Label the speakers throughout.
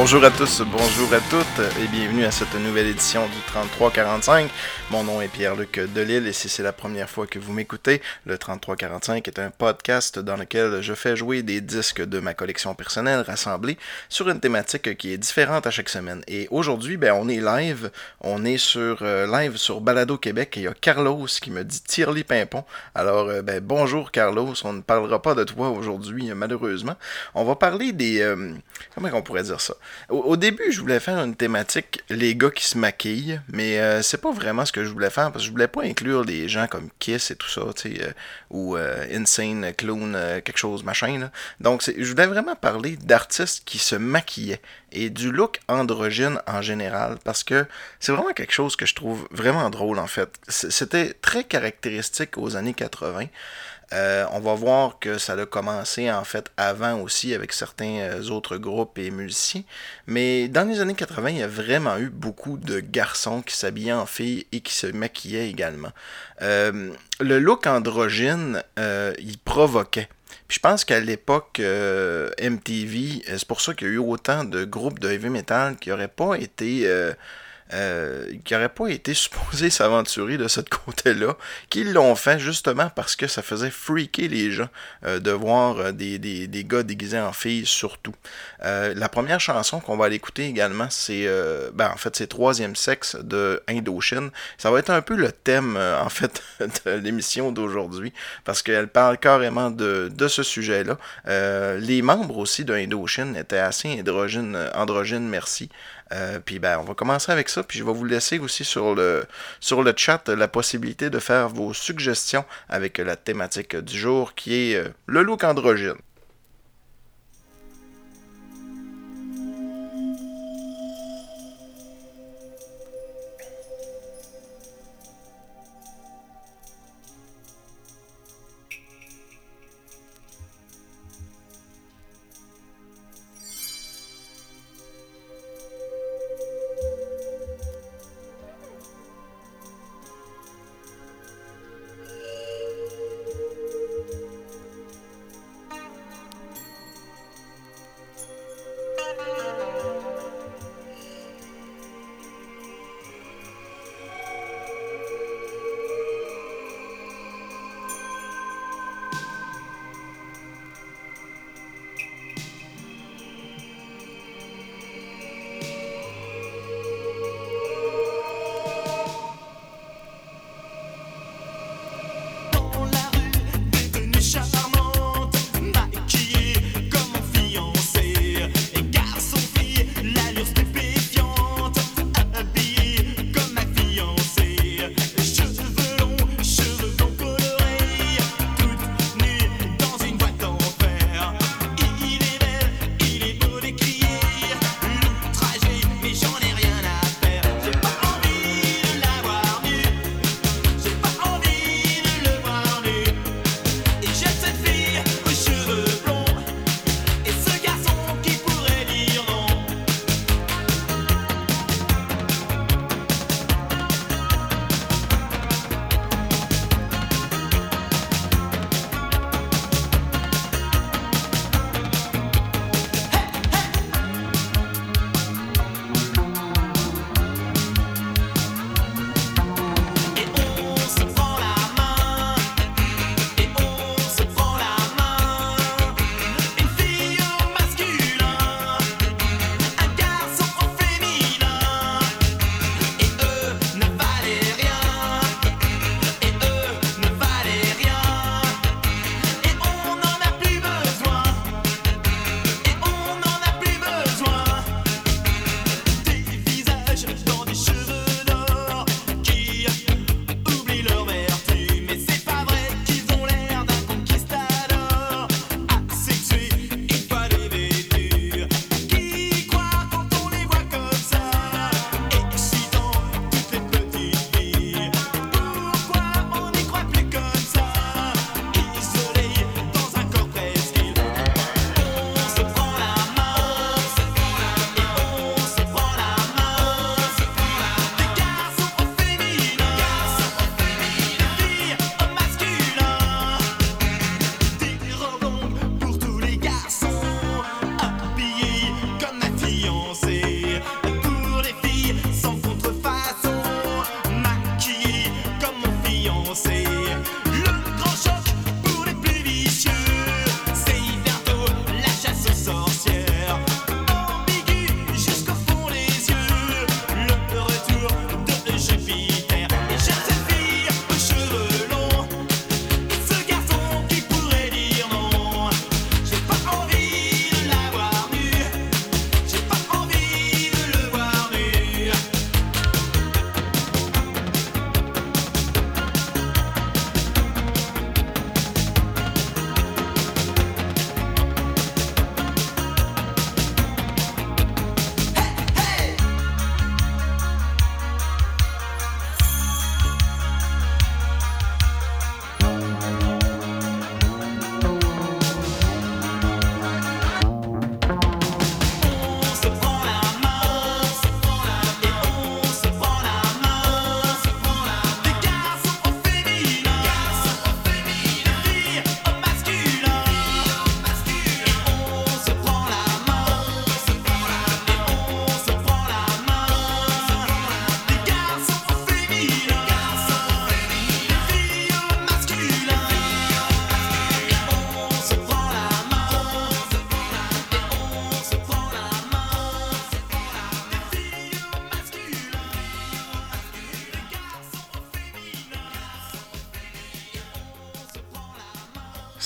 Speaker 1: Bonjour à tous, bonjour à toutes et bienvenue à cette nouvelle édition du 3345. Mon nom est Pierre-Luc Delille et si c'est la première fois que vous m'écoutez, le 3345 est un podcast dans lequel je fais jouer des disques de ma collection personnelle rassemblés sur une thématique qui est différente à chaque semaine. Et aujourd'hui, ben, on est live, on est sur euh, live sur Balado Québec et il y a Carlos qui me dit Tirli Pimpon. Alors, euh, ben, bonjour Carlos, on ne parlera pas de toi aujourd'hui malheureusement. On va parler des... Euh, comment on pourrait dire ça? Au, début, je voulais faire une thématique les gars qui se maquillent, mais euh, c'est pas vraiment ce que je voulais faire parce que je voulais pas inclure des gens comme Kiss et tout ça, euh, ou euh, Insane Clown, quelque chose machin. Donc, je voulais vraiment parler d'artistes qui se maquillaient et du look androgyne en général parce que c'est vraiment quelque chose que je trouve vraiment drôle en fait. C'était très caractéristique aux années 80. Euh, on va voir que ça a commencé en fait avant aussi avec certains euh, autres groupes et musiciens. Mais dans les années 80, il y a vraiment eu beaucoup de garçons qui s'habillaient en filles et qui se maquillaient également. Euh, le look androgyne, il provoquait. Puis je pense qu'à l'époque MTV, c'est pour ça qu'il y a eu autant de groupes de heavy metal qui n'auraient pas été euh, qui n'auraient pas été supposés s'aventurer de ce côté-là, qu'ils l'ont fait justement parce que ça faisait freaker les gens euh, de voir euh, des, gars déguisés en filles surtout. la première chanson qu'on va aller écouter également, c'est ben, en fait c'est Troisième Sexe de Indochine. Ça va être un peu le thème en fait de l'émission d'aujourd'hui parce qu'elle parle carrément de, ce sujet-là. les membres aussi de Indochine étaient assez androgynes, androgynes merci. Puis ben, on va commencer avec ça, puis je vais vous laisser aussi sur le, sur le chat la possibilité de faire vos suggestions avec la thématique du jour qui est euh, le look androgyne.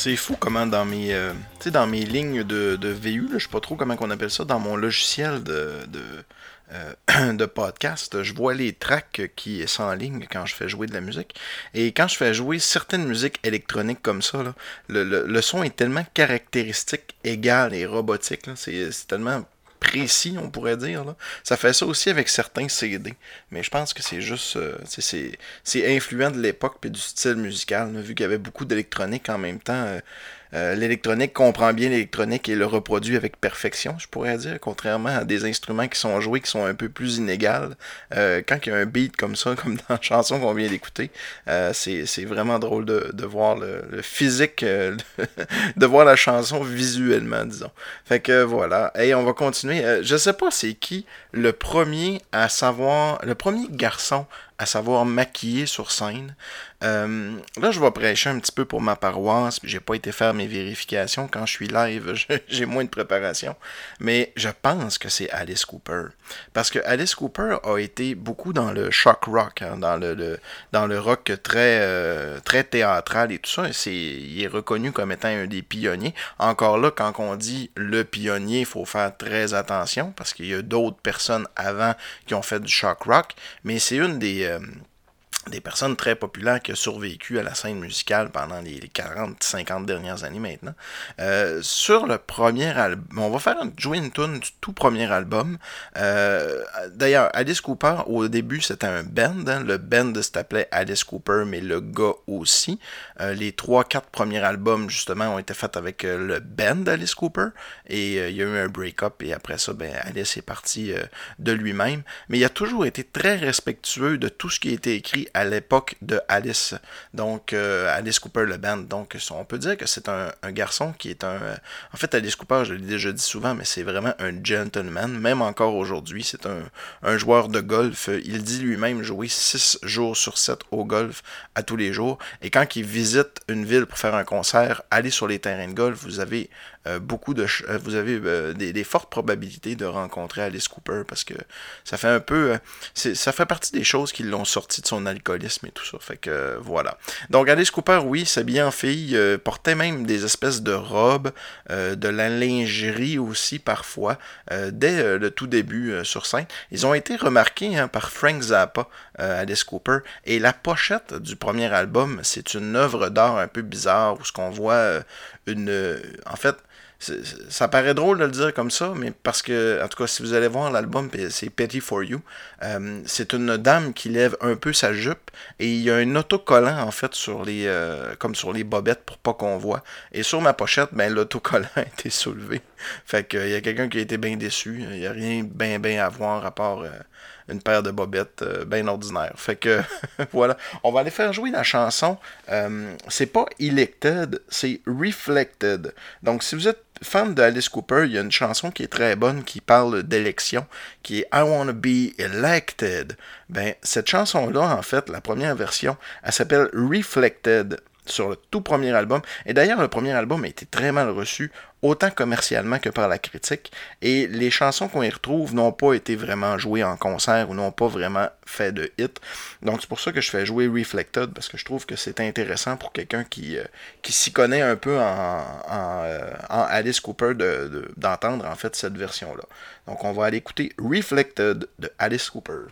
Speaker 1: C'est fou comment dans mes, euh, dans mes lignes de, de VU, je sais pas trop comment on appelle ça, dans mon logiciel de, de, euh, de podcast, je vois les tracks qui sont en ligne quand je fais jouer de la musique. Et quand je fais jouer certaines musiques électroniques comme ça, le, le, son est tellement caractéristique, égal et robotique. C'est tellement précis, on pourrait dire. Ça fait ça aussi avec certains CD. Mais je pense que c'est juste. Euh, c'est influent de l'époque et du style musical, vu qu'il y avait beaucoup d'électronique en même temps. Euh, euh, l'électronique comprend bien l'électronique et le reproduit avec perfection, je pourrais dire, contrairement à des instruments qui sont joués qui sont un peu plus inégales. Euh, quand il y a un beat comme ça, comme dans la chanson qu'on vient d'écouter, euh, c'est vraiment drôle de, voir le, le physique, de voir la chanson visuellement, disons. Fait que voilà. Et on va continuer. je sais pas c'est qui le premier à savoir, le premier garçon à savoir maquiller sur scène. Euh, là, je vais prêcher un petit peu pour ma paroisse, puis j'ai pas été faire mes vérifications. Quand je suis live, j'ai moins de préparation. Mais je pense que c'est Alice Cooper. Parce que Alice Cooper a été beaucoup dans le shock rock, hein, dans, le, dans le rock très, euh, très théâtral et tout ça. Il est reconnu comme étant un des pionniers. Encore là, quand on dit le pionnier, il faut faire très attention parce qu'il y a d'autres personnes avant qui ont fait du shock rock. Mais c'est une des euh, des personnes très populaires qui ont survécu à la scène musicale pendant les 40-50 dernières années maintenant. Euh, sur le premier album, on va faire jouer une tune du tout premier album. Euh, d'ailleurs, Alice Cooper, au début, c'était un band. Hein. Le band s'appelait Alice Cooper, mais le gars aussi. Euh, les 3-4 premiers albums, justement, ont été faits avec le band Alice Cooper. Et il y a eu un break-up, et après ça, ben, Alice est parti de lui-même. Mais il a toujours été très respectueux de tout ce qui a été écrit à l'époque de Alice. Donc, euh, Alice Cooper, le band. Donc, on peut dire que c'est un, garçon qui est un. En fait, Alice Cooper, je l'ai déjà dit souvent, mais c'est vraiment un gentleman. Même encore aujourd'hui, c'est un, joueur de golf. Il dit lui-même jouer 6 jours sur 7 au golf à tous les jours. Et quand il visite une ville pour faire un concert, aller sur les terrains de golf, vous avez euh, beaucoup de euh, vous avez euh, des, fortes probabilités de rencontrer Alice Cooper parce que ça fait un peu ça fait partie des choses qui l'ont sorti de son alcoolisme et tout ça. Fait que voilà. Donc Alice Cooper oui s'habillait en fille portait même des espèces de robes de la lingerie aussi parfois dès le tout début sur scène. Ils ont été remarqués hein, par Frank Zappa Alice Cooper. Et la pochette du premier album c'est une œuvre d'art un peu bizarre où ce qu'on voit une en fait ça paraît drôle de le dire comme ça, mais parce que, en tout cas, si vous allez voir l'album, c'est Petty for You, euh, c'est une dame qui lève un peu sa jupe et il y a un autocollant, en fait, sur les, euh, comme sur les bobettes pour pas qu'on voit. Et sur ma pochette, ben, l'autocollant a été soulevé. Fait qu'il y a quelqu'un qui a été bien déçu. Il n'y a rien bien, bien à voir à part. Euh, une paire de bobettes bien ordinaire. Fait que voilà, on va aller faire jouer la chanson. c'est pas Elected, c'est Reflected. Donc si vous êtes fan d'Alice Cooper, il y a une chanson qui est très bonne qui parle d'élection, qui est I Wanna Be Elected. Ben, cette chanson-là, en fait, la première version, elle s'appelle Reflected sur le tout premier album. Et d'ailleurs, le premier album a été très mal reçu, autant commercialement que par la critique. Et les chansons qu'on y retrouve n'ont pas été vraiment jouées en concert ou n'ont pas vraiment fait de hit. Donc c'est pour ça que je fais jouer Reflected, parce que je trouve que c'est intéressant pour quelqu'un qui, euh, s'y connaît un peu en, euh, Alice Cooper d'entendre en fait cette version-là. Donc on va aller écouter Reflected de Alice Cooper.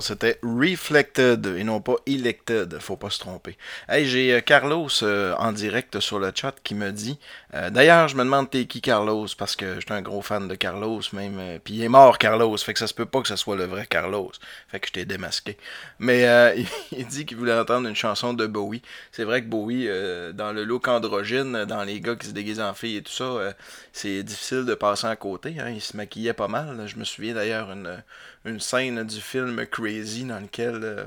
Speaker 1: C'était Reflected et non pas Elected, faut pas se tromper. Hey, j'ai euh, Carlos euh, en direct sur le chat qui me dit euh, D'ailleurs, je me demande t'es qui Carlos parce que j'étais un gros fan de Carlos même. Puis il est mort Carlos, fait que ça se peut pas que ce soit le vrai Carlos. Fait que je t'ai démasqué. Mais il dit qu'il voulait entendre une chanson de Bowie. C'est vrai que Bowie, dans le look androgyne, dans les gars qui se déguisent en filles et tout ça, c'est difficile de passer à côté. Hein. Il se maquillait pas mal. Je me souviens d'ailleurs une, une scène du film Crazy dans lequel euh,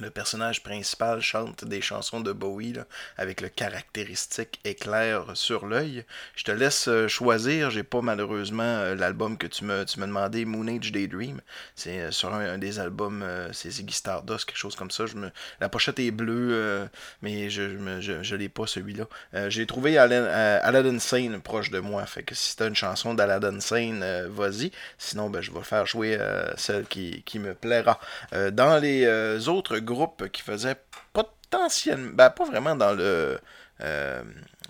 Speaker 1: le personnage principal chante des chansons de Bowie avec le caractéristique éclair sur l'œil. Je te laisse euh, choisir. J'ai pas malheureusement euh, l'album que tu me, tu m'as demandé, Moon Age Daydream. C'est euh, sur un, des albums, c'est Ziggy Stardust, quelque chose comme ça. Me, la pochette est bleue, mais je, l'ai pas celui-là. j'ai trouvé Aladdin Sane proche de moi. Fait que si t'as une chanson d'Aladdin Sane, vas-y. Sinon, ben, je vais faire jouer celle qui, qui me plaira. dans les autres groupe qui faisait potentiellement, ben, pas vraiment dans le, euh,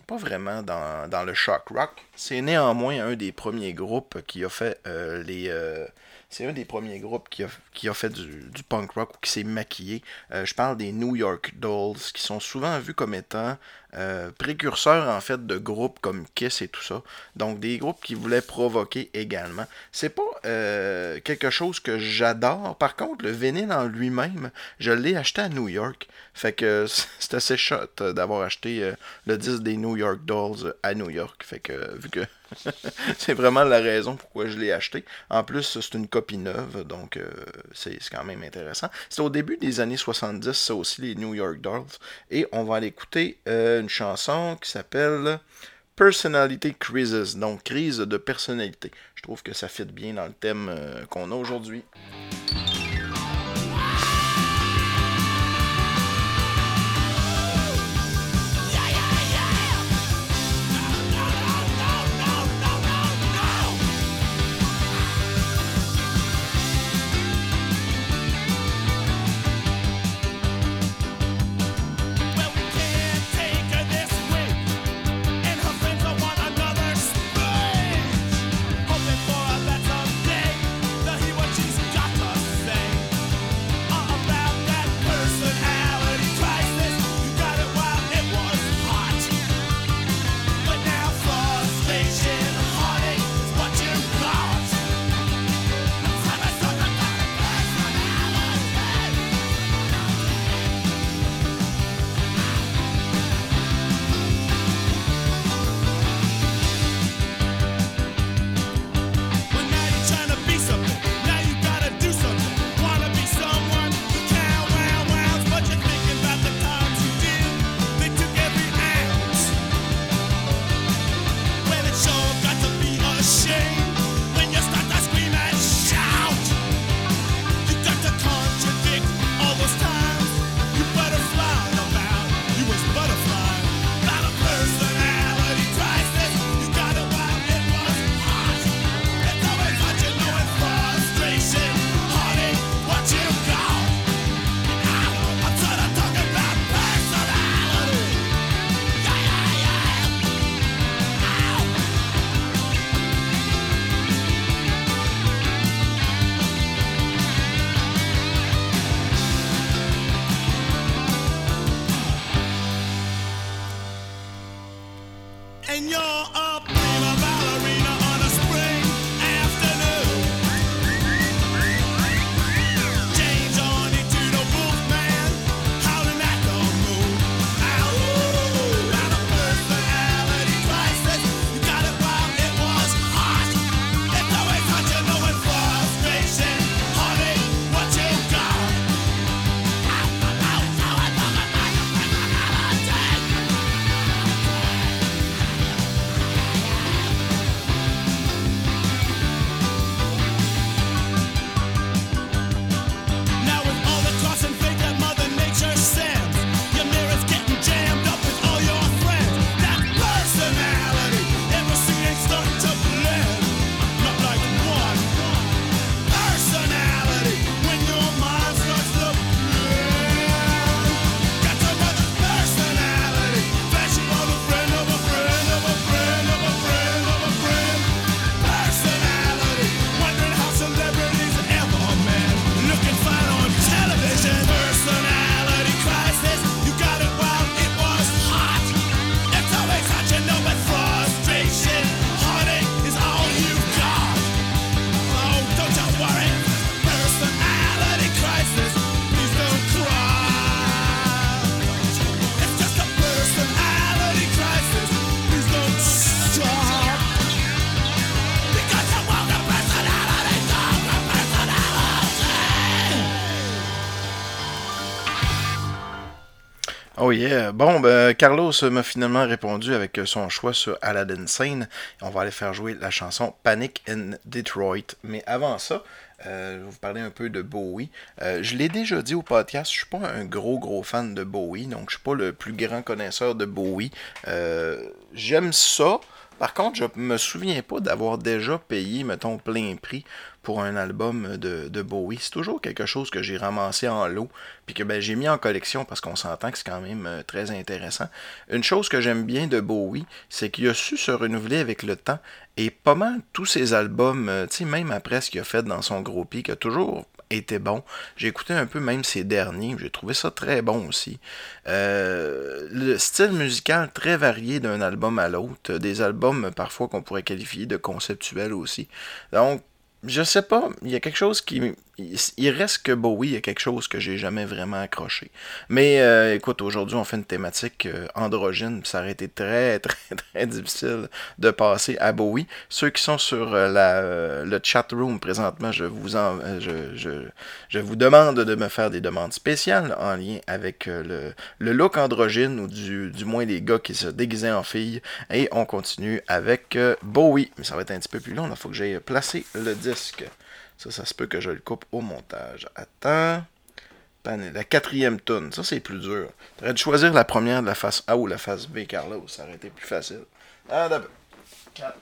Speaker 1: pas vraiment dans, le shock rock. C'est néanmoins un des premiers groupes qui a fait euh, les, euh,
Speaker 2: c'est un des premiers groupes qui a, qui a fait du, punk rock ou qui s'est maquillé. je parle des New York Dolls, qui sont souvent vus comme étant précurseurs en fait de groupes comme Kiss et tout ça. Donc des groupes qui voulaient provoquer également. C'est pas quelque chose que j'adore. Par contre, le vinyle en lui-même, je l'ai acheté à New York. Fait que c'est assez shot d'avoir acheté le disque des New York Dolls à New York. Fait que vu que c'est vraiment la raison pourquoi je l'ai acheté. En plus, c'est une copie neuve, donc euh, c'est quand même intéressant. C'est au début des années 70, ça aussi, les New York Dolls. Et on va aller écouter euh, une chanson qui s'appelle Personality Crisis, donc crise de personnalité. Je trouve que ça fit bien dans le thème euh, qu'on a aujourd'hui. Oh yeah. Bon, ben, Carlos m'a finalement répondu avec son choix sur Aladdin Sane. On va aller faire jouer la chanson Panic in Detroit. Mais avant ça, euh, je vais vous parler un peu de Bowie. Euh, je l'ai déjà dit au podcast, je suis pas un gros gros fan de Bowie, donc je suis pas le plus grand connaisseur de Bowie. Euh, j'aime ça,
Speaker 1: Par contre, je me souviens pas d'avoir déjà payé, mettons, plein prix pour un album de, de Bowie. C'est toujours quelque chose que j'ai ramassé en lot, puis que ben, j'ai mis en collection parce qu'on s'entend que c'est quand même euh, très intéressant. Une chose que j'aime bien de Bowie, c'est qu'il a su se renouveler avec le temps, et pas mal tous ses albums, euh, tu sais, même après ce qu'il a fait dans son gros pic, a toujours était bon. J'ai écouté un peu même ses derniers, j'ai trouvé ça très bon aussi. Euh, le style musical très varié d'un album à l'autre, des albums parfois qu'on pourrait qualifier de conceptuels aussi. Donc, je sais pas, il y a quelque chose qui il reste que Bowie, a quelque chose que j'ai jamais vraiment accroché. Mais euh, écoute, aujourd'hui, on fait une thématique euh, androgyne, ça aurait été très, très, très difficile de passer à Bowie. Ceux qui sont sur euh, la, le chat room présentement, je vous, en, je, je, je, vous demande de me faire des demandes spéciales en lien avec le, le look androgyne, ou du, du moins les gars qui se déguisaient en filles. Et on continue avec Bowie. Mais ça va être un petit peu plus long, il faut que j'aille placer le disque. Ça, ça se peut que je le coupe au montage. Attends. La quatrième tonne. Ça, c'est plus dur. Tu aurais dû choisir la première de la face A ou la face B, Carlos. Ça aurait été plus facile. Ah, d'abord. 4.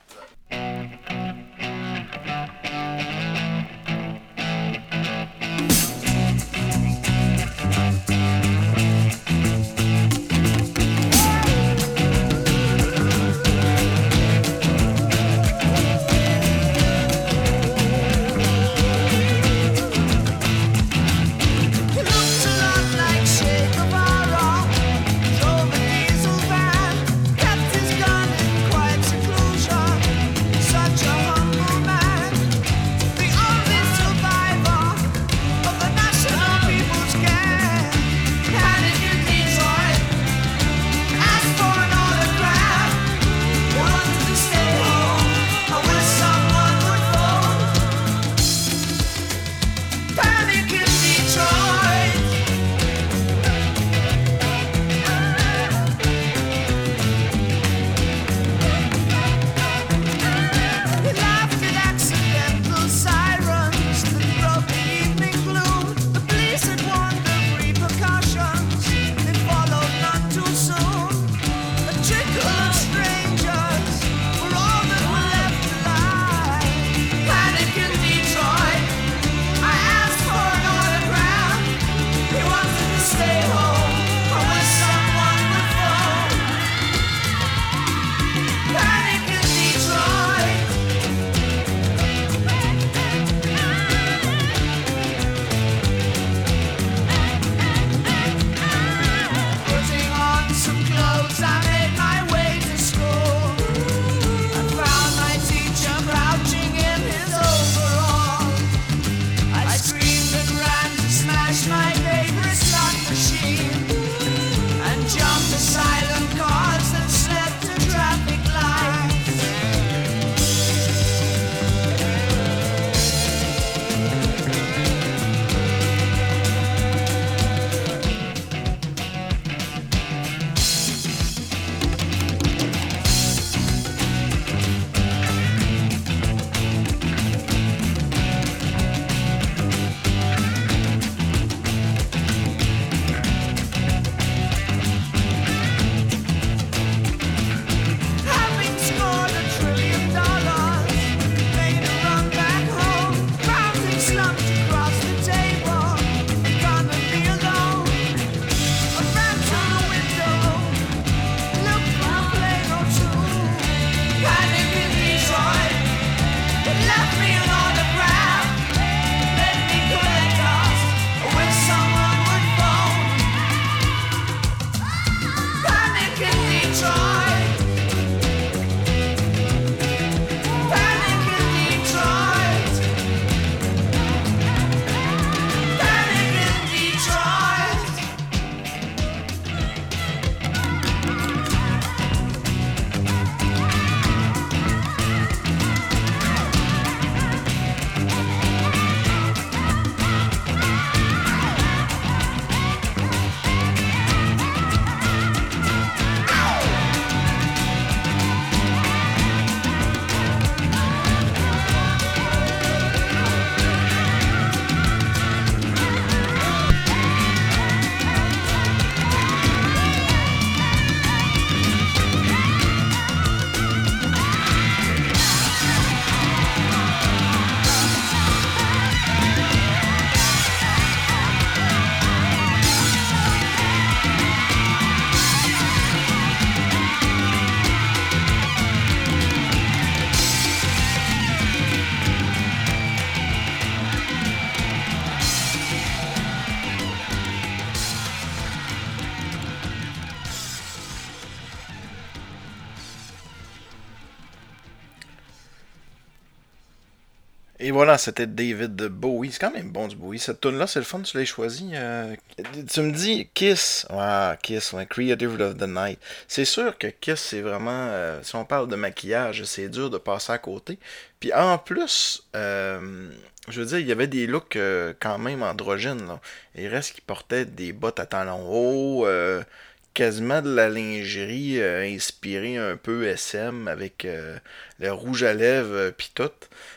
Speaker 1: Et voilà, c'était David Bowie. C'est quand même bon du Bowie. Cette tune là c'est le fun, tu l'as choisi. Euh, tu me dis Kiss. Ah, Kiss, Creative of the Night. C'est sûr que Kiss, c'est vraiment. Euh, si on parle de maquillage, c'est dur de passer à côté. Puis en plus, euh, je veux dire, il y avait des looks quand même androgynes. Là. Il reste qui portaient des bottes à talons hauts quasiment de la lingerie inspirée un peu SM avec le rouge à lèvres euh, puis tout.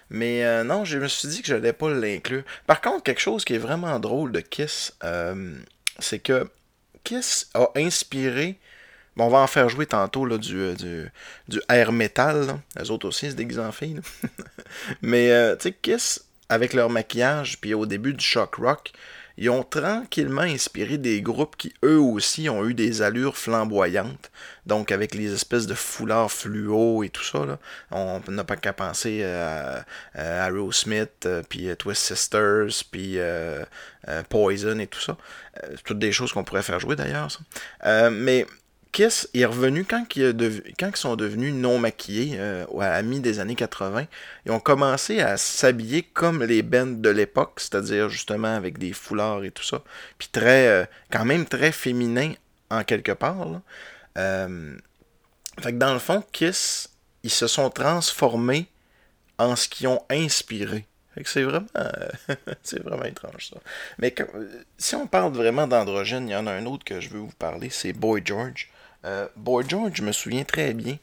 Speaker 1: Mais non, je me suis dit que j'allais pas l'inclure. Par contre, quelque chose qui est vraiment drôle de Kiss, c'est que Kiss a inspiré. Bon, on va en faire jouer tantôt là, du, du, du air metal. Les autres aussi se déguisent en. Mais tu sais, Kiss, avec leur maquillage, puis au début du shock rock, ils ont tranquillement inspiré des groupes qui eux aussi ont eu des allures flamboyantes. Donc avec les espèces de foulards fluo et tout ça, là, on n'a pas qu'à penser à, Aerosmith, euh, puis Twist Sisters, puis euh, euh, Poison et tout ça. toutes des choses qu'on pourrait faire jouer d'ailleurs. mais Kiss est revenu quand, ils, sont devenus non maquillés, euh, à mi des années 80. Ils ont commencé à s'habiller comme les bands de l'époque, c'est-à-dire justement avec des foulards et tout ça. Puis très, euh, quand même très féminin en quelque part. Euh, fait que dans le fond, Kiss, ils se sont transformés en ce qu'ils ont inspiré. c'est vraiment, c'est vraiment étrange ça. Mais si on parle vraiment d'androgyne, il y en a un autre que je veux vous parler, c'est Boy George. Euh, Boy George, je me souviens très bien.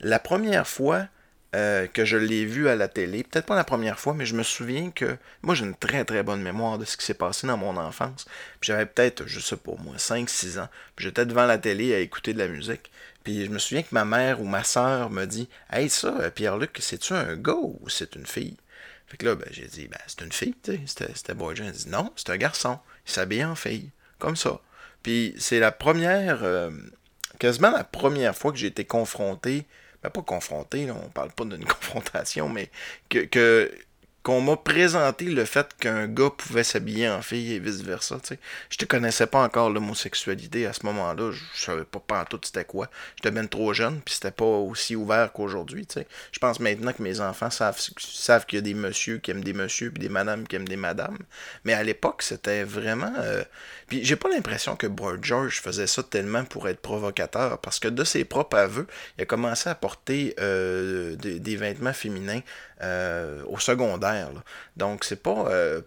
Speaker 1: La première fois euh, que je l'ai vu à la télé, peut-être pas la première fois, mais je me souviens que moi j'ai une très très bonne mémoire de ce qui s'est passé dans mon enfance. J'avais peut-être, je sais pas moi, 5-6 ans. J'étais devant la télé à écouter de la musique. Puis je me souviens que ma mère ou ma soeur me dit Hey ça, euh, Pierre-Luc, c'est-tu un gars ou c'est une fille? Fait que là, ben, j'ai dit, ben, c'est une fille, tu sais. C'était Boy George. Elle dit, non, c'est un garçon. Il s'habille en fille. Comme ça. Puis c'est la première quasiment la première fois que j'ai été confronté, ben pas confronté, là, on parle pas d'une confrontation, mais que, qu'on m'a présenté le fait qu'un gars pouvait s'habiller en fille et vice-versa. Je te connaissais pas encore l'homosexualité à ce moment-là. Je savais pas, tout c'était quoi. J'étais bien trop jeune, puis c'était pas aussi ouvert qu'aujourd'hui. Je pense maintenant que mes enfants savent, savent qu'il y a des messieurs qui aiment des messieurs, puis des madames qui aiment des madames. Mais à l'époque, c'était vraiment... Euh... Puis j'ai pas l'impression que Boy George faisait ça tellement pour être provocateur, parce que de ses propres aveux, il a commencé à porter euh, des, vêtements féminins euh, au secondaire. Donc, c'est pas. Euh,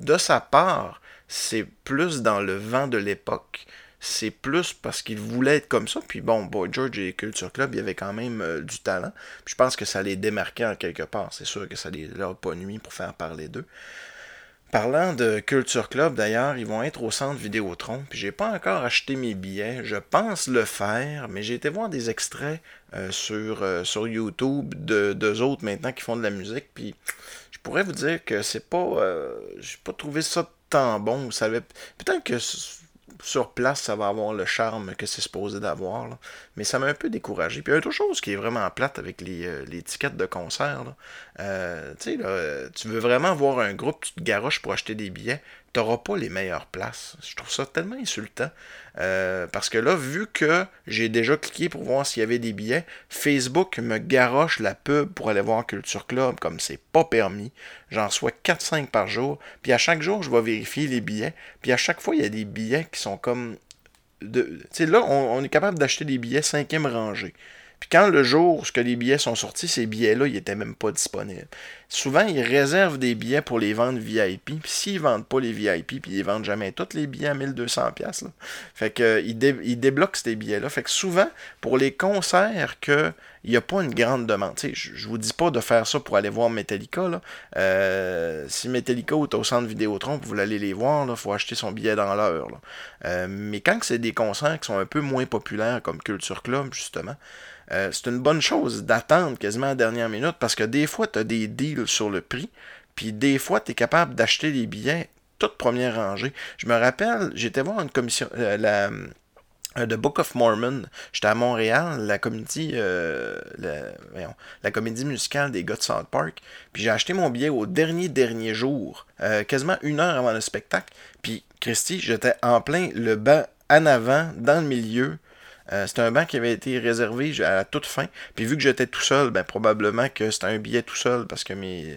Speaker 1: de sa part, c'est plus dans le vent de l'époque. C'est plus parce qu'il voulait être comme ça. Puis bon, Boy George et Culture Club, il y avait quand même euh, du talent. Puis je pense que ça les démarquait en quelque part. C'est sûr que ça les leur pas nuit pour faire parler d'eux. Parlant de Culture Club, d'ailleurs, ils vont être au centre Vidéotron. Puis j'ai pas encore acheté mes billets. Je pense le faire, mais j'ai été voir des extraits euh, sur, euh, sur YouTube de deux autres maintenant qui font de la musique. Puis je pourrais vous dire que c'est pas. Euh, j'ai pas trouvé ça tant bon. Peut-être que sur place, ça va avoir le charme que c'est supposé d'avoir. Mais ça m'a un peu découragé. Puis il y a autre chose qui est vraiment plate avec les, euh, les tickets de concert. Euh, tu sais, tu veux vraiment voir un groupe, tu te garoches pour acheter des billets t'auras pas les meilleures places. Je trouve ça tellement insultant. Euh, parce que là, vu que j'ai déjà cliqué pour voir s'il y avait des billets, Facebook me garoche la pub pour aller voir Culture Club comme c'est pas permis. J'en sois 4-5 par jour. Puis à chaque jour, je vais vérifier les billets. Puis à chaque fois, il y a des billets qui sont comme. Sais, là, on, on, est capable d'acheter des billets cinquième rangée. Puis quand le jour où les billets sont sortis, ces billets-là, ils n'étaient même pas disponibles. Souvent, ils réservent des billets pour les vendre VIP. Puis s'ils vendent pas les VIP, puis ils vendent jamais tous les billets à 1200$. Là. Fait que, ils, débloquent ces billets-là. Fait que souvent, pour les concerts que il n'y a pas une grande demande. je ne vous dis pas de faire ça pour aller voir Metallica. Là. Euh, si Metallica est au centre Vidéotron, vous aller les voir, il faut acheter son billet dans l'heure. Euh, mais quand c'est des concerts qui sont un peu moins populaires, comme Culture Club, justement, euh, c'est une bonne chose d'attendre quasiment à la dernière minute parce que des fois, tu as des sur le prix, puis des fois, tu es capable d'acheter les billets toute première rangée. Je me rappelle, j'étais voir une commission, euh, la, euh, The Book of Mormon. J'étais à Montréal, la comédie, comédie musicale des gars South Park. Puis j'ai acheté mon billet au dernier dernier jour, quasiment une heure avant le spectacle. Puis Christy, j'étais en plein le banc en avant, dans le milieu,
Speaker 3: Euh, c'était un banc qui avait été réservé à la toute fin. Puis vu que j'étais tout seul, ben probablement que c'était un billet tout seul parce que mes,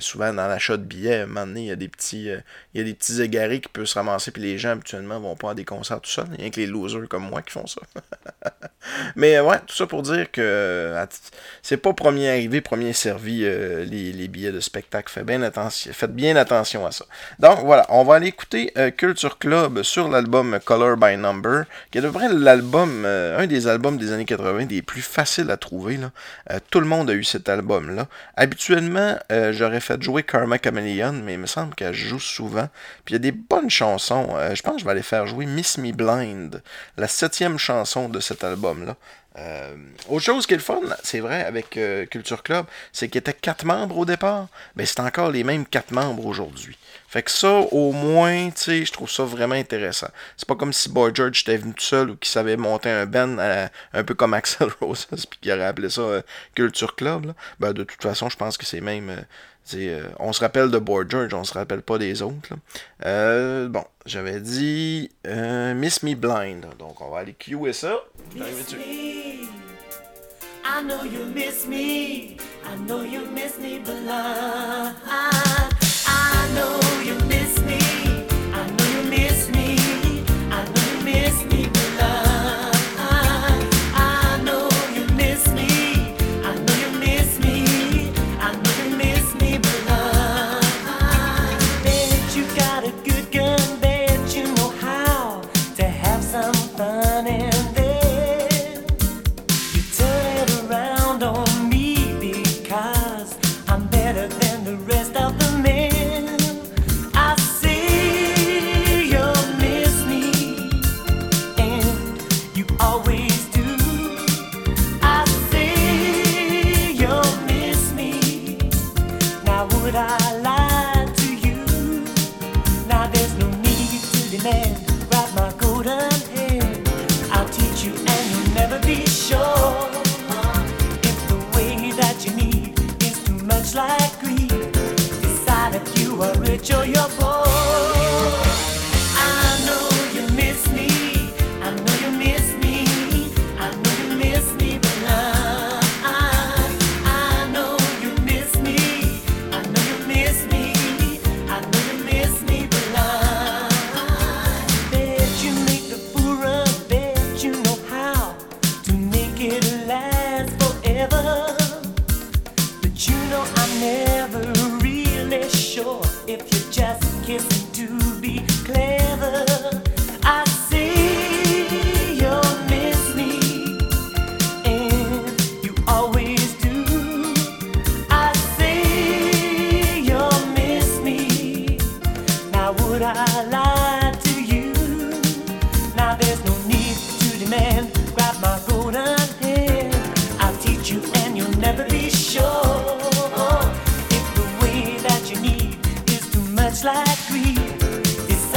Speaker 3: souvent dans l'achat de billets, à un moment donné, il y a des petits, il y a des petits égarés qui peuvent se ramasser. Puis les gens habituellement vont pas à des concerts tout seuls. Il y a que les losers comme moi qui font ça. Mais ouais, tout ça pour dire que c'est pas premier arrivé, premier servi les, billets de spectacle. Faites bien attention, faites bien attention à ça. Donc voilà, on va aller écouter Culture Club sur l'album Color by Number, qui est de près l'album, euh, un des albums des années 80 des plus faciles à trouver. Là. Euh, tout le monde a eu cet album-là. Habituellement, euh, j'aurais fait jouer Karma Chameleon, mais il me semble qu'elle joue souvent. Puis il y a des bonnes chansons. je pense que je vais aller faire jouer Miss Me Blind, la septième chanson de cet album-là. Autre chose qui est le fun, c'est vrai, avec Culture Club, c'est qu'il était quatre membres au départ, mais c'est encore les mêmes quatre membres aujourd'hui. Fait que ça, au moins, tu sais, je trouve ça vraiment intéressant. C'est pas comme si Boy George était venu tout seul ou qu'il savait monter un band un peu comme Axel Roses puis qu'il aurait appelé ça euh, Culture Club. Là. Ben, de toute façon, je pense que c'est même. Euh, euh, on se rappelle de Boy George, on se rappelle pas des autres. bon, j'avais dit Miss Me Blind. Donc, on va aller cuer ça. I know you miss me. I know you miss me blind. I know.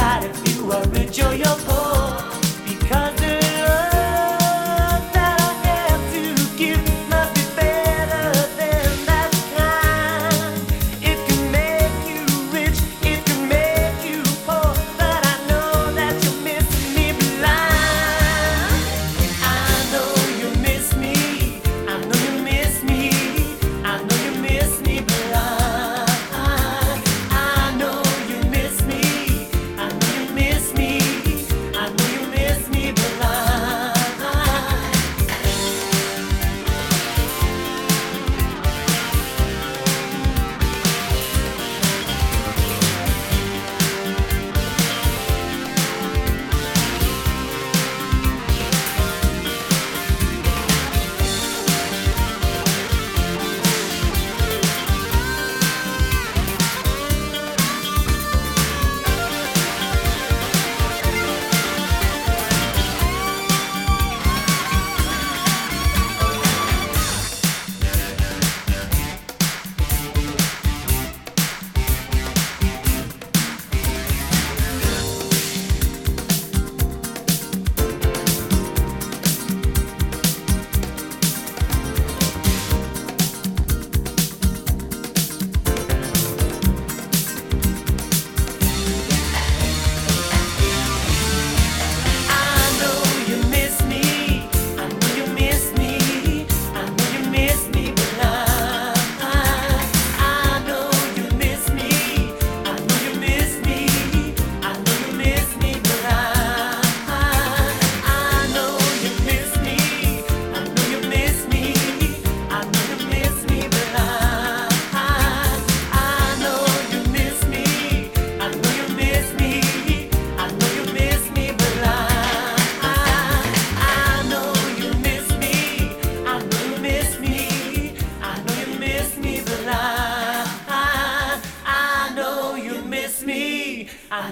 Speaker 3: matter if you are rich or you're poor.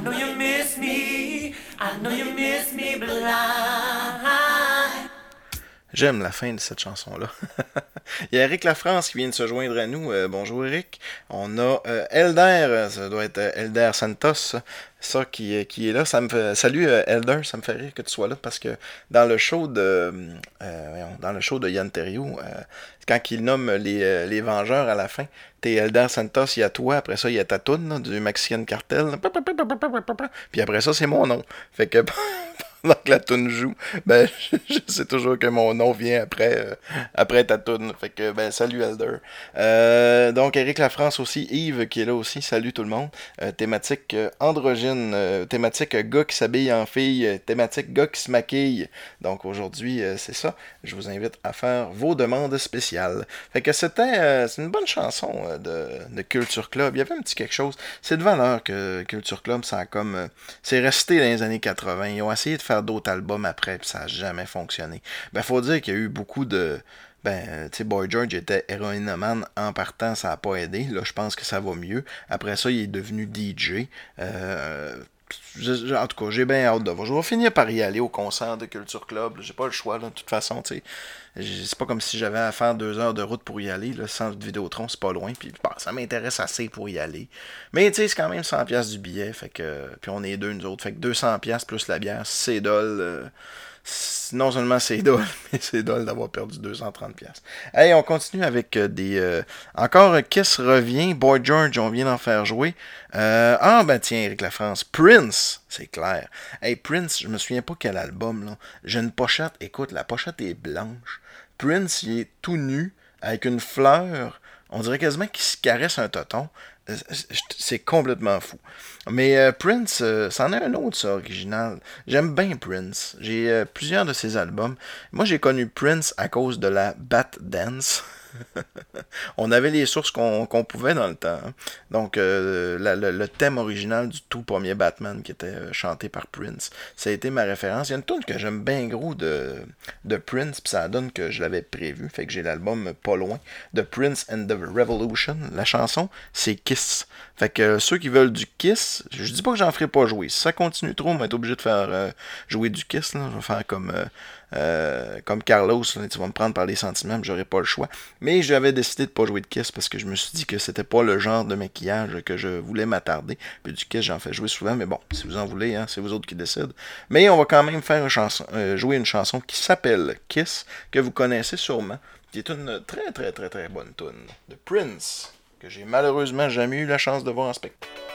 Speaker 3: I know you miss me. I know you miss me blind.
Speaker 1: J'aime la fin de cette chanson-là. Il y a Eric Lafrance qui vient de se joindre à nous. Euh, bonjour Eric. On a euh, Elder, ça doit être euh, Elder Santos, ça qui, est là. Salut Elder, ça me fait rire que tu sois là parce que dans le show de dans show de Yann Terriot, quand il nomme les, Vengeurs à la fin, t'es Elder Santos, il y a toi, après ça il y a ta du Mexican Cartel. Puis après ça c'est mon nom. Fait que pendant que la tune joue, ben, je, sais toujours que mon nom vient après, euh, après ta tune. Fait que, ben, salut Elder. Euh, donc, Eric Lafrance aussi, Yves qui est là aussi, salut tout le monde. Euh, thématique androgyne, thématique gars qui s'habille en fille, thématique gars qui se maquille. Donc, aujourd'hui, c'est ça. Je vous invite à faire vos demandes spéciales. Fait que c'était une bonne chanson de, Culture Club. Il y avait un petit quelque chose. C'est de valeur que Culture Club, ça comme. c'est resté dans les années 80. Ils ont essayé de faire d'autres albums après, puis ça n'a jamais fonctionné. Ben, faut dire qu'il y a eu beaucoup de. Ben, tu sais, Boy George était héroïnomane en partant, ça n'a pas aidé. Là, je pense que ça va mieux. Après ça, il est devenu DJ. Euh, en tout cas, j'ai bien hâte de voir. Je vais finir par y aller au concert de Culture Club. J'ai pas le choix, de toute façon. C'est pas comme si j'avais à faire deux heures de route pour y aller. Le centre de Vidéotron, c'est pas loin. Puis bah, ça m'intéresse assez pour y aller. Mais tu sais, c'est quand même 100$ du billet. Fait que, puis on est deux, nous autres. Fait que 200$ plus la bière, c'est dol. Euh, non seulement c'est dole, mais c'est dole d'avoir perdu 230$. Hey, on continue avec euh, des. Euh, encore Kiss revient. Boy George, on vient d'en faire jouer. Euh, ah, ben tiens, Eric La France. Prince, c'est clair. Hey, Prince, je me souviens pas quel album, là. J'ai une pochette. Écoute, la pochette est blanche. Prince, il est tout nu, avec une fleur. On dirait quasiment qu'il se caresse un toton. C'est complètement fou. Mais euh, Prince, euh, c'en est un autre, ça, original. J'aime bien Prince. J'ai euh, plusieurs de ses albums. Moi, j'ai connu Prince à cause de la Bat Dance. on avait les sources qu'on pouvait dans le temps. Hein. Donc, euh, le, thème original du tout premier Batman qui était euh, chanté par Prince, ça a été ma référence. Il y a une tune que j'aime bien gros de, Prince, puis ça donne que je l'avais prévu, fait que j'ai l'album pas loin, de Prince and the Revolution. La chanson, c'est Kiss. Fait que euh, ceux qui veulent du Kiss, je dis pas que j'en ferai pas jouer. Si ça continue trop, on va être obligé de faire jouer du Kiss. Là. Je vais faire comme euh, comme Carlos, tu vas me prendre par les sentiments, j'aurais pas le choix. Mais j'avais décidé de pas jouer de Kiss parce que je me suis dit que c'était pas le genre de maquillage que je voulais m'attarder. Puis du Kiss, j'en fais jouer souvent, mais bon, si vous en voulez, hein, c'est vous autres qui décident. Mais on va quand même faire euh, jouer une chanson qui s'appelle Kiss, que vous connaissez sûrement, qui est une très très très très bonne tune de Prince, que j'ai malheureusement jamais eu la chance de voir en spectacle.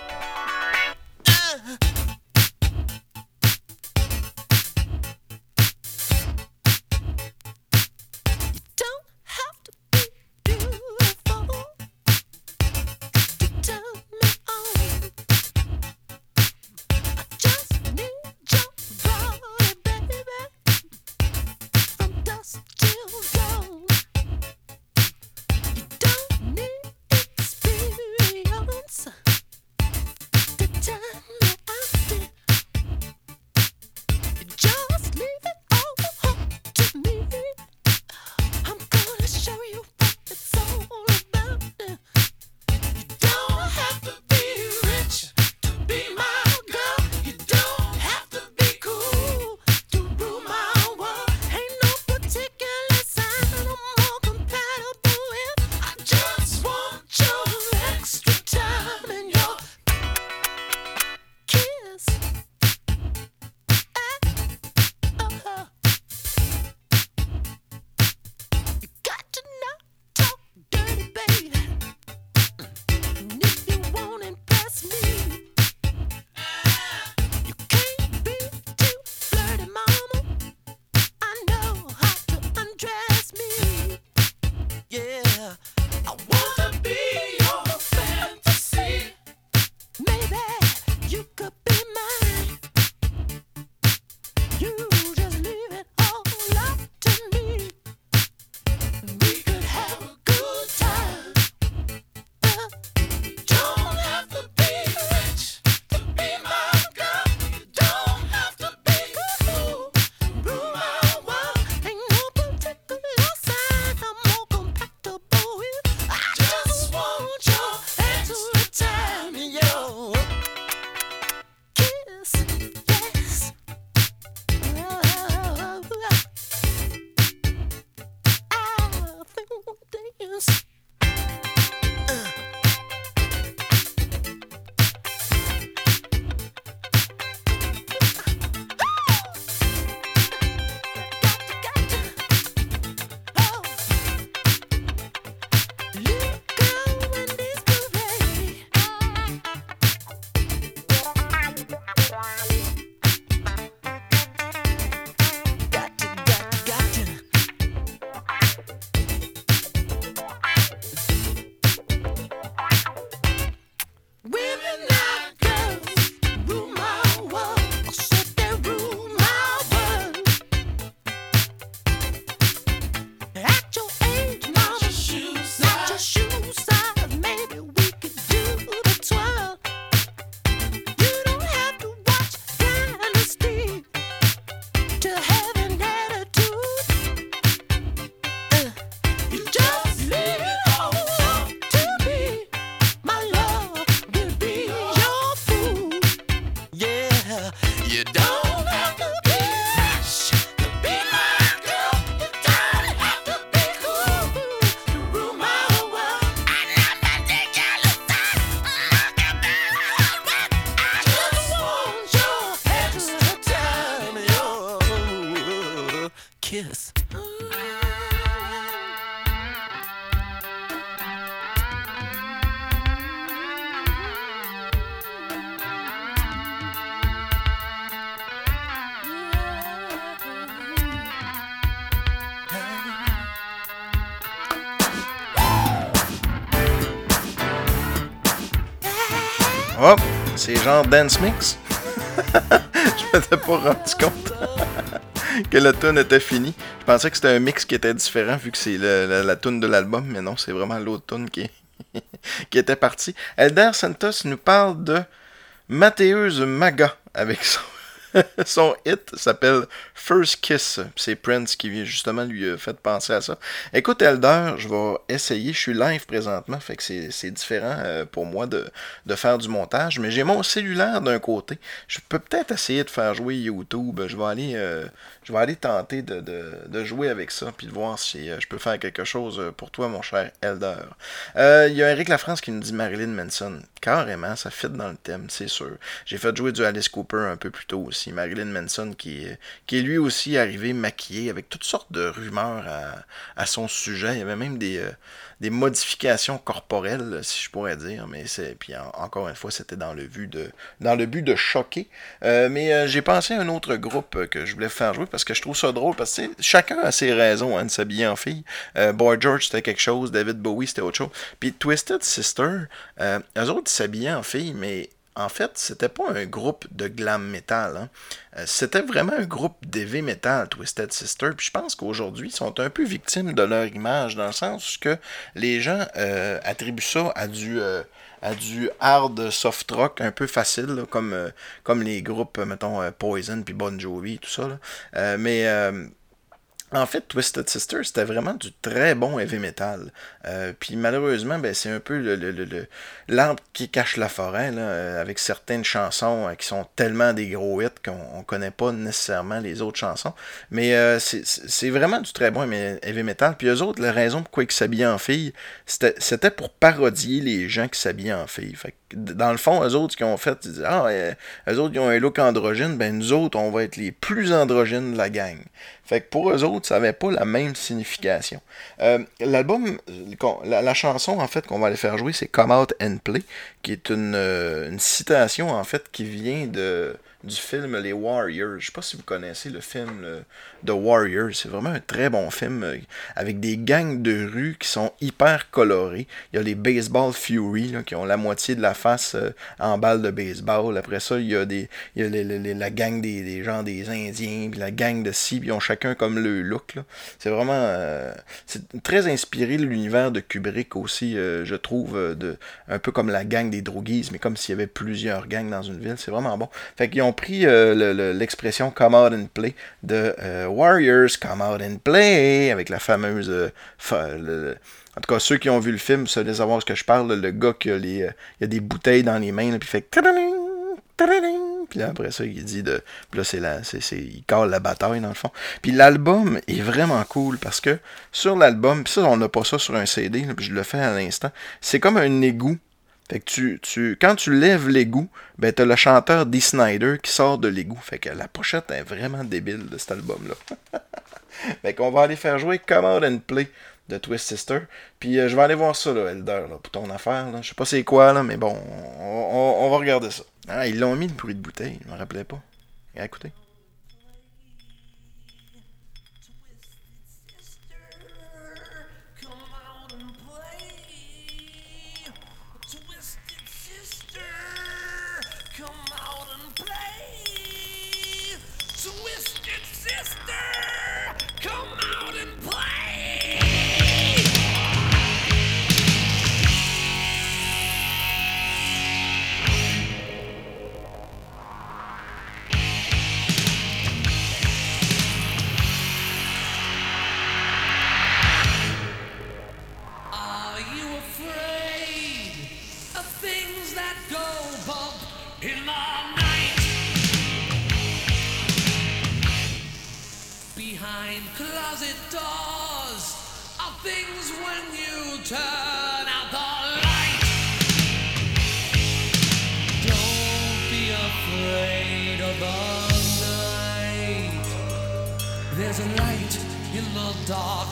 Speaker 1: Genre dance mix? je m'étais pas rendu compte que la tune était finie. Je pensais que c'était un mix qui était différent vu que c'est la, la tune de l'album, mais non, c'est vraiment l'autre tune qui, était partie. Elder Santos nous parle de Mathéus Maga avec son son hit s'appelle First Kiss. C'est Prince qui vient justement lui a fait penser à ça. Écoute, Elder, je vais essayer. Je suis live présentement, fait que c'est différent euh, pour moi de, de, faire du montage. Mais j'ai mon cellulaire d'un côté. Je peux peut-être essayer de faire jouer YouTube. Je vais aller, euh, je vais aller tenter de, de, de, jouer avec ça, puis de voir si euh, je peux faire quelque chose pour toi, mon cher Elder. Il y a Eric Lafrance qui nous dit Marilyn Manson. Carrément, ça fit dans le thème, c'est sûr. J'ai fait jouer du Alice Cooper un peu plus tôt aussi. Marilyn Manson qui, qui est lui aussi arrivé maquillé avec toutes sortes de rumeurs à, son sujet. Il y avait même des, euh, des modifications corporelles, si je pourrais dire. Mais c'est puis encore une fois, c'était dans le but de dans le but de choquer. Euh, mais euh, j'ai pensé à un autre groupe que je voulais faire jouer parce que je trouve ça drôle parce que chacun a ses raisons hein, de s'habiller en fille. Boy George c'était quelque chose, David Bowie c'était autre chose. Puis Twisted Sister, eux autres s'habillaient en fille, mais en fait, c'était pas un groupe de glam metal. Hein. Euh, c'était vraiment un groupe d'heavy metal, Twisted Sister. Puis je pense qu'aujourd'hui, ils sont un peu victimes de leur image, dans le sens que les gens euh, attribuent ça à du, euh, à du hard soft rock un peu facile, comme, comme les groupes, mettons, Poison puis Bon Jovi, tout ça. mais en fait, Twisted Sister, c'était vraiment du très bon heavy metal. Euh, puis malheureusement, ben, c'est un peu le, le, l'arbre qui cache la forêt, là, euh, avec certaines chansons euh, qui sont tellement des gros hits qu'on ne connaît pas nécessairement les autres chansons. Mais c'est, vraiment du très bon heavy metal. Puis eux autres, la raison pourquoi ils s'habillaient en filles, c'était, pour parodier les gens qui s'habillaient en filles. Fait dans le fond, eux autres, ce qu'ils ont fait, ils disent Ah, eux autres, ils ont un look androgyne, ben nous autres, on va être les plus androgynes de la gang. Fait que pour eux autres, ça n'avait pas la même signification. Euh, l'album, la, chanson en fait qu'on va aller faire jouer, c'est Come Out and Play, qui est une, euh, une citation en fait qui vient de du film Les Warriors. Je sais pas si vous connaissez le film The Warriors. C'est vraiment un très bon film euh, avec des gangs de rue qui sont hyper colorés. Il y a les Baseball Fury qui ont la moitié de la face euh, en balle de baseball. Après ça, il y a, des, il y a la gang des, gens des Indiens, puis la gang de ci, ils ont chacun comme le look. C'est vraiment euh, c'est très inspiré de l'univers de Kubrick aussi, je trouve, de, un peu comme la gang des droguises, mais comme s'il y avait plusieurs gangs dans une ville. C'est vraiment bon. Fait qu'ils ont pris l'expression come out and play de Warriors Come Out and Play, avec la fameuse. Euh, en tout cas, ceux qui ont vu le film, vous savez savoir ce que je parle. Le gars qui a, les, euh, des bouteilles dans les mains, puis fait. Puis après ça, il dit de. Puis là, c'est c'est, il cale la bataille, dans le fond. Puis l'album est vraiment cool parce que sur l'album, puis ça, on n'a pas ça sur un CD, puis je le fais à l'instant. C'est comme un égout fait que tu, quand tu lèves l'égout, ben t'as le chanteur Dee Snyder qui sort de l'égout. Fait que la pochette est vraiment débile de cet album-là. fait qu'on va aller faire jouer Out and Play de Twist Sister. Puis euh, je vais aller voir ça, là, Elder, là, pour ton affaire. Là. Je sais pas c'est quoi, là, mais bon, on, on, va regarder ça. Ah, ils l'ont mis le bruit de bouteille, je me rappelais pas. Écoutez.
Speaker 4: Dark,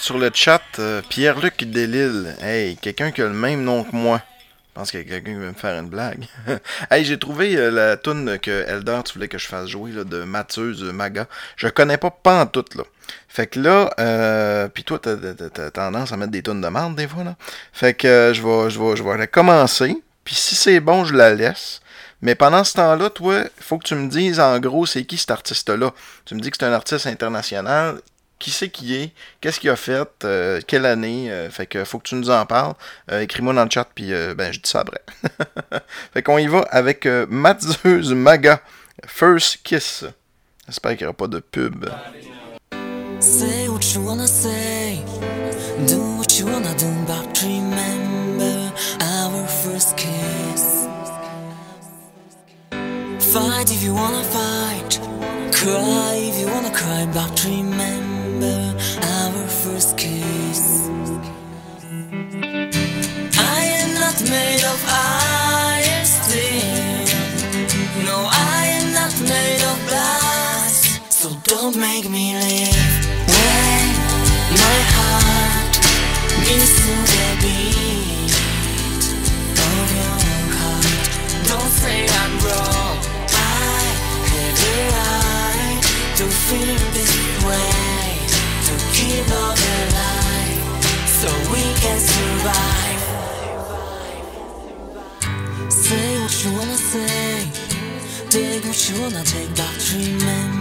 Speaker 1: sur le chat euh, Pierre-Luc Delille. Hey, quelqu'un qui a le même nom que moi. Je pense qu'il y a quelqu'un qui veut me faire une blague. hey, j'ai trouvé euh, la tune que Elder, tu voulais que je fasse jouer là, de Maga. Je connais pas pas en là. Fait que là, euh, puis toi, t'as, tendance à mettre des tunes de merde des fois là. Fait que euh, je vais, je vais, je commencer. Puis si c'est bon, je la laisse. Mais pendant ce temps-là, toi, il faut que tu me dises en gros c'est qui cet artiste-là? Tu me dis que c'est un artiste international. Qui c'est qui est, qu'est-ce qu'il a fait, euh, quelle année, euh, fait que faut que tu nous en parles. Euh, Écris-moi dans le chat, puis euh, ben je dis ça après. fait qu'on y va avec euh, Matzeuse Maga, First Kiss. J'espère qu'il n'y aura pas de pub.
Speaker 3: Say what you wanna say, do what you wanna do, but remember our first kiss. Fight if you wanna fight, cry if you wanna cry, but remember made of iron steel. No, I am not made of glass. So don't make me leave. When my heart beats to the beat of your heart, don't say I'm wrong. I have the right to feel this way, to keep love alive, so we can survive. Say what you wanna say, take what you wanna take, but remember.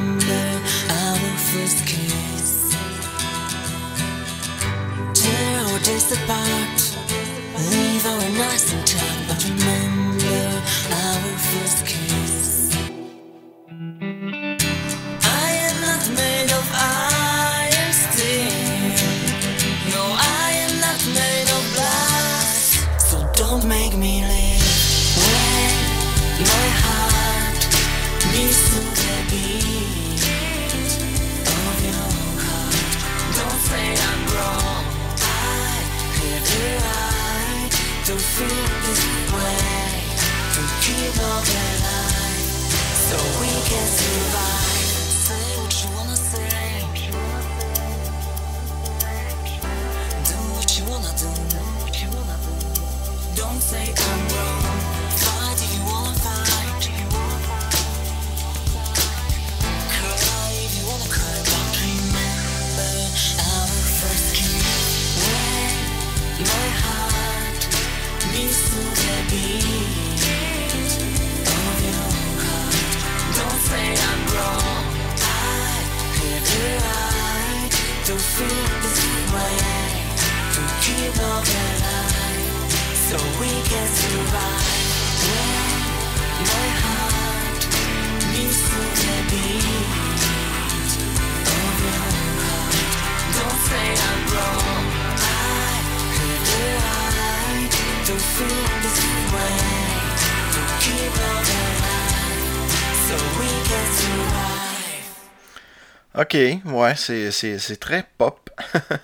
Speaker 1: Ok, ouais, c'est, très pop.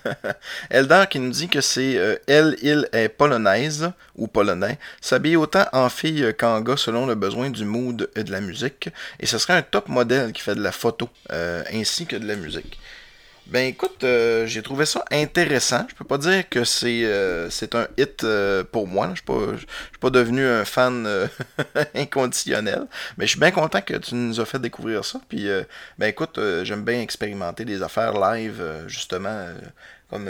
Speaker 1: Eldar qui nous dit que c'est euh, elle, il est polonaise ou polonais, s'habille autant en fille qu'en gars selon le besoin du mood et de la musique, et ce serait un top modèle qui fait de la photo euh, ainsi que de la musique. Ben écoute, euh, j'ai trouvé ça intéressant. Je peux pas dire que c'est euh, c'est un hit euh, pour moi. Je suis pas, je suis pas devenu un fan inconditionnel. Mais je suis bien content que tu nous as fait découvrir ça. Puis ben écoute, j'aime bien expérimenter des affaires live, justement, comme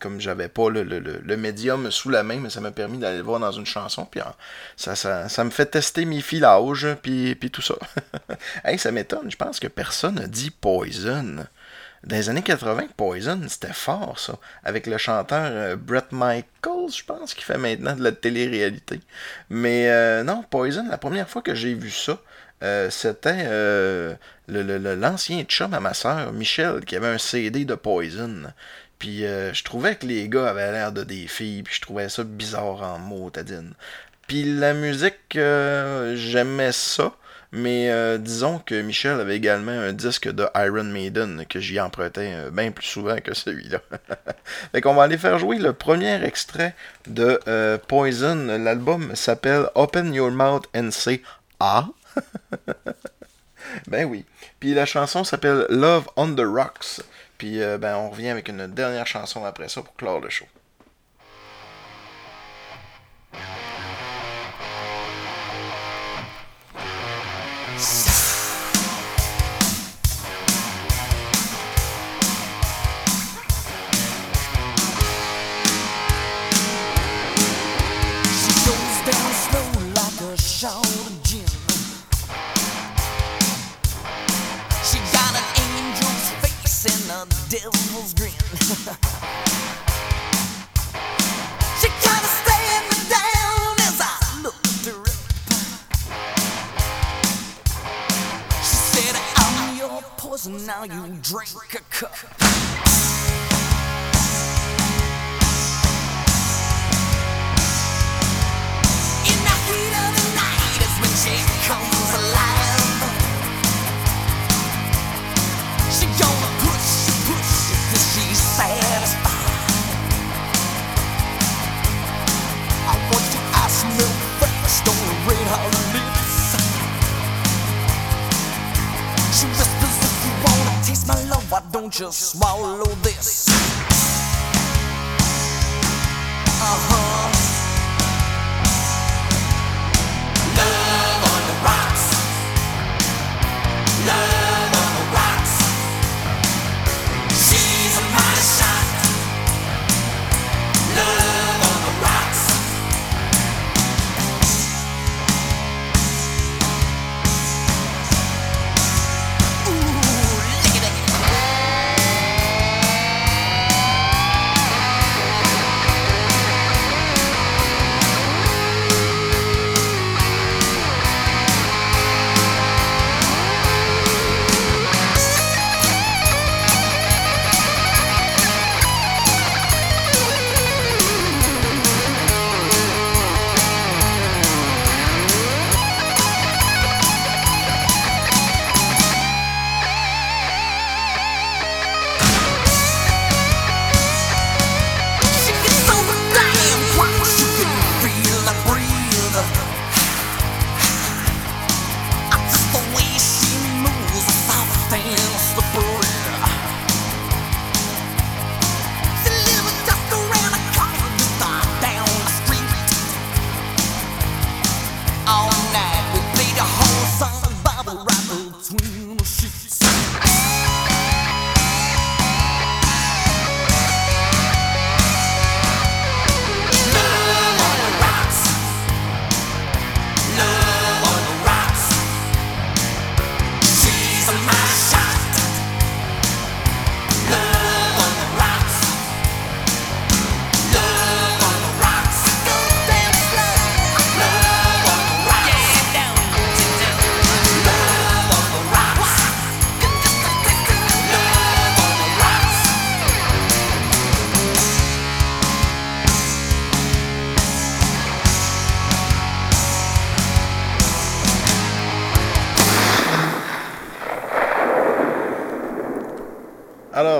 Speaker 1: comme j'avais pas le, le, le- médium sous la main, mais ça m'a permis d'aller le voir dans une chanson. Puis ça, ça, ça me fait tester mes filages, puis, puis tout ça. hey, ça m'étonne. Je pense que personne n'a dit Poison. Dans les années 80, Poison, c'était fort, ça. Avec le chanteur euh, Brett Michaels, je pense, qui fait maintenant de la télé-réalité. Mais euh, non, Poison, la première fois que j'ai vu ça, euh, c'était euh, l'ancien chum à ma soeur, Michel, qui avait un CD de Poison. Puis euh, je trouvais que les gars avaient l'air de des filles, puis je trouvais ça bizarre en mots, Tadine. Puis la musique, j'aimais ça. Mais euh, disons que Michel avait également un disque de Iron Maiden que j'y empruntais euh, bien plus souvent que celui-là. fait qu'on va aller faire jouer le premier extrait de euh, Poison. L'album s'appelle Open Your Mouth and Say Ah. ben oui. Puis la chanson s'appelle Love on the Rocks. Puis ben on revient avec une dernière chanson après ça pour clore le show.
Speaker 3: Devil's grin. she kinda stared me down as I looked her up. She said, I'm your poison, now you drink a cup.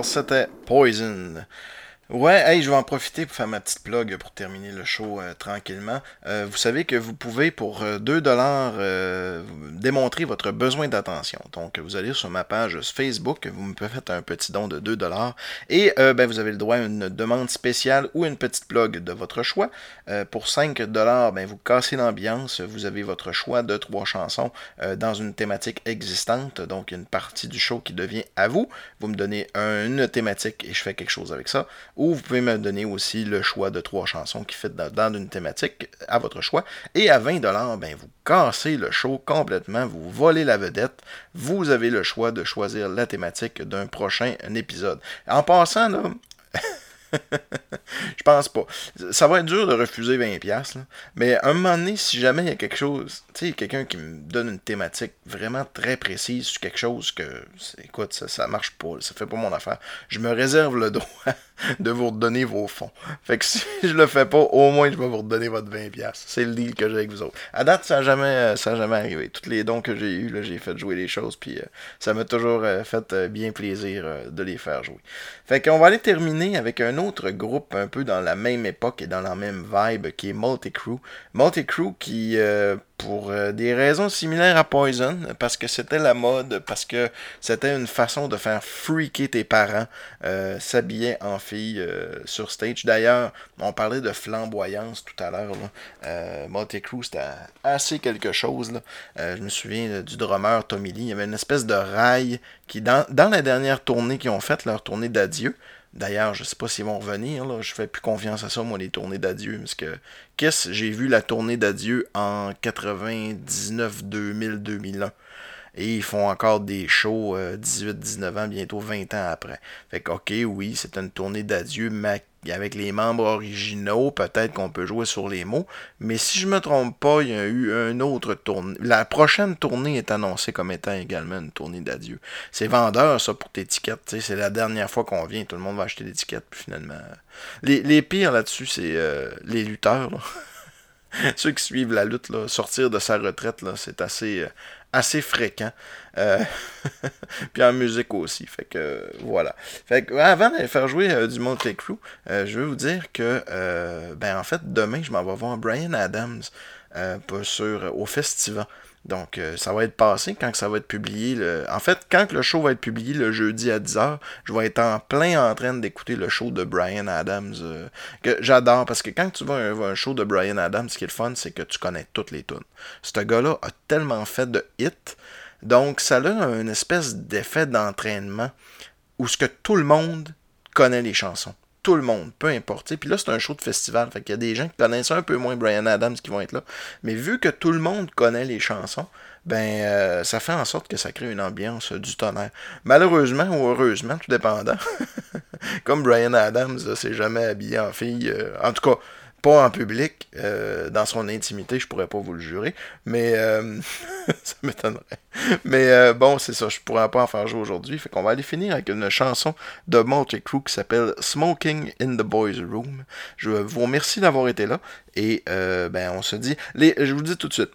Speaker 1: C'était Poison. Ouais, hey, je vais en profiter pour faire ma petite plug pour terminer le show euh, tranquillement. Euh, vous savez que vous pouvez pour euh, 2 dollars euh, démontrer votre besoin d'attention. Donc vous allez sur ma page Facebook, vous me faites un petit don de 2 dollars et ben, vous avez le droit à une demande spéciale ou une petite plug de votre choix. Pour 5 dollars, ben, vous cassez l'ambiance, vous avez votre choix de trois chansons dans une thématique existante, donc une partie du show qui devient à vous. Vous me donnez un- une thématique et je fais quelque chose avec ça. Ou vous pouvez me donner aussi le choix de trois chansons qui fit dans, une thématique à votre choix. Et à 20$, ben, vous cassez le show complètement, vous volez la vedette. Vous avez le choix de choisir la thématique d'un prochain épisode. En passant, là, je pense pas. Ça va être dur de refuser 20$, là. mais à un moment donné, si jamais il y a quelque chose, tu sais, quelqu'un qui me donne une thématique vraiment très précise sur quelque chose que, écoute, ça, ça marche pas, ça fait pas mon affaire, je me réserve le droit de vous redonner vos fonds. Fait que si je le fais pas, au moins je vais vous redonner votre 20$. C'est le deal que j'ai avec vous autres. À date, ça n'a jamais, euh, ça jamais arrivé. Tous les dons que j'ai eus, j'ai fait jouer les choses, puis euh, ça m'a toujours euh, fait bien plaisir de les faire jouer. Fait qu'on va aller terminer avec un autre groupe un peu dans la même époque et dans la même vibe qui est Multicrew. Multicrew qui, pour euh, des raisons similaires à Poison, parce que c'était la mode, parce que c'était une façon de faire freaker tes parents, euh, s'habiller en fille euh, sur stage. D'ailleurs, on parlait de flamboyance tout à l'heure. Euh, Multicrew, c'était assez quelque chose. Euh, je me souviens du drummer Tommy Lee. Il y avait une espèce de rail qui, dans, dans la dernière tournée qu'ils ont faite, leur tournée d'adieu, D'ailleurs, je sais pas s'ils vont revenir. Là. Je fais plus confiance à ça, moi, les tournées d'adieu. Parce que Kiss, j'ai vu la tournée d'adieu en 99, 2000, 2001. Et ils font encore des shows euh, 18-19 ans, bientôt 20 ans après. Fait que, ok, oui, c'est une tournée d'adieu, mais avec les membres originaux, peut-être qu'on peut jouer sur les mots. Mais si je me trompe pas, il y a eu une autre tournée. La prochaine tournée est annoncée comme étant également une tournée d'adieu. C'est vendeur, ça, pour tes tickets. C'est la dernière fois qu'on vient, tout le monde va acheter des tickets, puis finalement. Les, pires là-dessus, c'est euh, les lutteurs. Ceux qui suivent la lutte, là, sortir de sa retraite, c'est assez, euh, assez fréquent. Euh, puis en musique aussi. Fait que voilà. Fait que avant d'aller faire jouer euh, du Motley Crue, euh, je veux vous dire que euh, ben en fait demain je m'en vais voir Brian Adams sur au festival. Donc euh, ça va être passé quand ça va être publié. En fait, quand le show va être publié le jeudi à 10h, je vais être en plein en train d'écouter le show de Brian Adams. euh, que j'adore parce que quand tu vois un, un show de Brian Adams, ce qui est le fun, c'est que tu connais toutes les tunes. Ce gars-là a tellement fait de hits. Donc, ça a une espèce d'effet d'entraînement où ce que tout le monde connaît les chansons. Tout le monde, peu importe. Puis là, c'est un show de festival. Fait qu'il y a des gens qui connaissent un peu moins Brian Adams qui vont être là. Mais vu que tout le monde connaît les chansons, ben euh, ça fait en sorte que ça crée une ambiance euh, du tonnerre. Malheureusement ou heureusement, tout dépendant. Comme Brian Adams, là, s'est jamais habillé en fille. euh, en tout cas, pas en public, euh, dans son intimité, je pourrais pas vous le jurer, mais euh, ça m'étonnerait. Mais euh, bon, c'est ça, je pourrais pas en faire jouer aujourd'hui, fait qu'on va aller finir avec une chanson de Motley Crue qui s'appelle Smoking in the Boys Room. Je vous remercie d'avoir été là, et euh, ben on se dit, je vous dis tout de suite,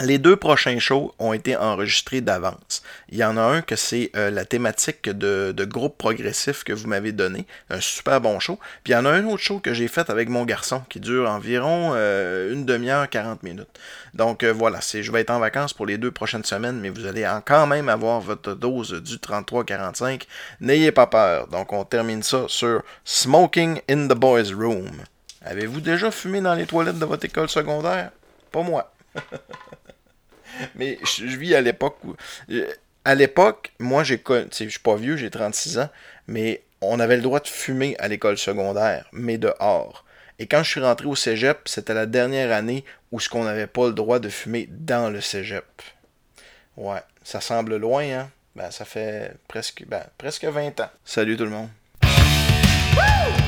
Speaker 1: les deux prochains shows ont été enregistrés d'avance. Il y en a un que c'est euh, la thématique de, groupe progressif que vous m'avez donné. Un super bon show. Puis il y en a un autre show que j'ai fait avec mon garçon qui dure environ euh, une demi-heure, 40 minutes. Donc euh, voilà, c'est, je vais être en vacances pour les deux prochaines semaines, mais vous allez en- quand même avoir votre dose du 33-45. N'ayez pas peur. Donc on termine ça sur Smoking in the Boys Room. Avez-vous déjà fumé dans les toilettes de votre école secondaire? Pas moi. Mais je, vis à l'époque où. euh, À l'époque, moi, j'ai Je suis pas vieux, j'ai 36 ans, mais on avait le droit de fumer à l'école secondaire, mais dehors. Et quand je suis rentré au cégep, c'était la dernière année où ce qu'on n'avait pas le droit de fumer dans le cégep. Ouais, ça semble loin, hein? Ben, ça fait presque, ben, presque 20 ans. Salut tout le monde.
Speaker 4: Woo!